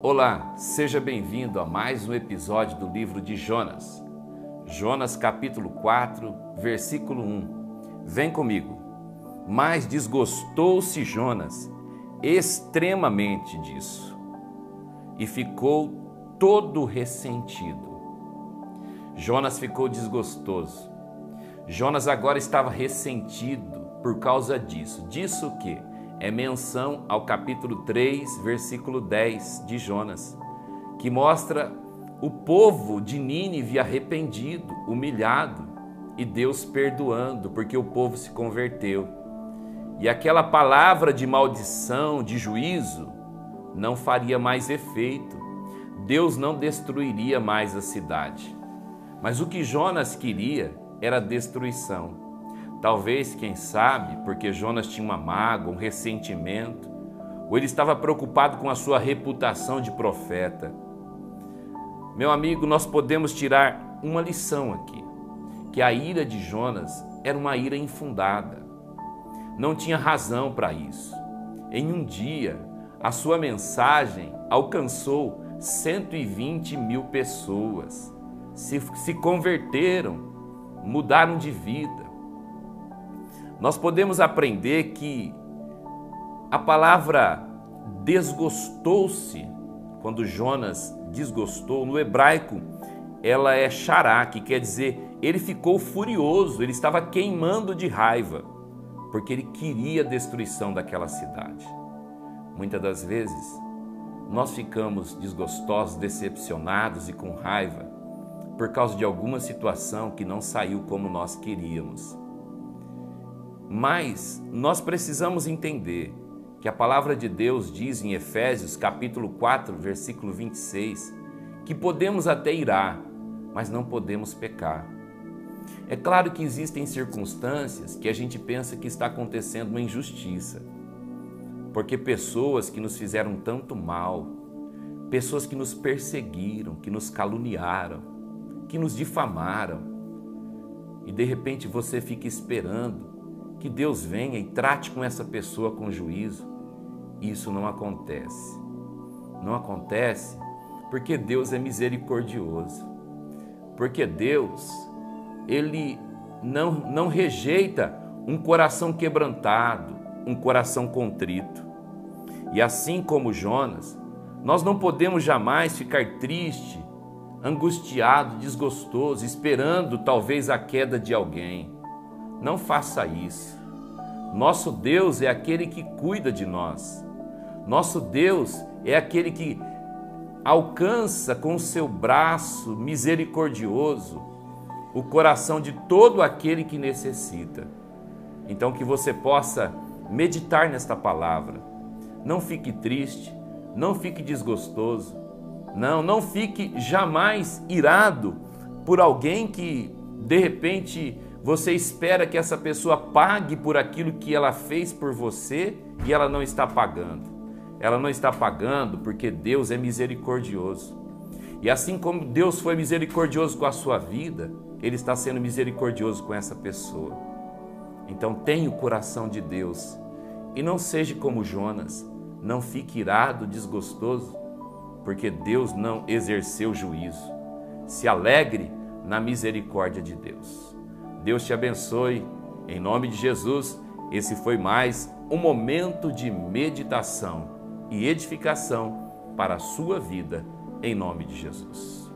Olá, seja bem-vindo a mais um episódio do livro de Jonas. Jonas capítulo 4, versículo 1. Vem comigo. Mas desgostou-se Jonas extremamente disso e ficou todo ressentido. Jonas ficou desgostoso. Jonas agora estava ressentido por causa disso. Disso o quê? É menção ao capítulo 3, versículo 10 de Jonas, que mostra o povo de Nínive arrependido, humilhado e Deus perdoando, porque o povo se converteu. E aquela palavra de maldição, de juízo, não faria mais efeito. Deus não destruiria mais a cidade. Mas o que Jonas queria era destruição. Talvez, quem sabe, porque Jonas tinha uma mágoa, um ressentimento, ou ele estava preocupado com a sua reputação de profeta. Meu amigo, nós podemos tirar uma lição aqui: que a ira de Jonas era uma ira infundada. Não tinha razão para isso. Em um dia, a sua mensagem alcançou 120 mil pessoas, se, se converteram, mudaram de vida nós podemos aprender que a palavra desgostou-se, quando Jonas desgostou, no hebraico, ela é xará, que quer dizer ele ficou furioso, ele estava queimando de raiva, porque ele queria a destruição daquela cidade. Muitas das vezes, nós ficamos desgostosos, decepcionados e com raiva por causa de alguma situação que não saiu como nós queríamos. Mas nós precisamos entender que a palavra de Deus diz em Efésios capítulo 4, versículo 26, que podemos até irar, mas não podemos pecar. É claro que existem circunstâncias que a gente pensa que está acontecendo uma injustiça, porque pessoas que nos fizeram tanto mal, pessoas que nos perseguiram, que nos caluniaram, que nos difamaram, e de repente você fica esperando que Deus venha e trate com essa pessoa com juízo. Isso não acontece. Não acontece porque Deus é misericordioso. Porque Deus, ele não, não rejeita um coração quebrantado, um coração contrito. E assim como Jonas, nós não podemos jamais ficar triste, angustiado, desgostoso, esperando talvez a queda de alguém. Não faça isso. Nosso Deus é aquele que cuida de nós. Nosso Deus é aquele que alcança com o seu braço misericordioso o coração de todo aquele que necessita. Então, que você possa meditar nesta palavra. Não fique triste, não fique desgostoso, não, não fique jamais irado por alguém que de repente você espera que essa pessoa pague por aquilo que ela fez por você e ela não está pagando. Ela não está pagando porque Deus é misericordioso. E assim como Deus foi misericordioso com a sua vida, Ele está sendo misericordioso com essa pessoa. Então tenha o coração de Deus e não seja como Jonas, não fique irado, desgostoso, porque Deus não exerceu juízo. Se alegre na misericórdia de Deus. Deus te abençoe. Em nome de Jesus, esse foi mais um momento de meditação e edificação para a sua vida, em nome de Jesus.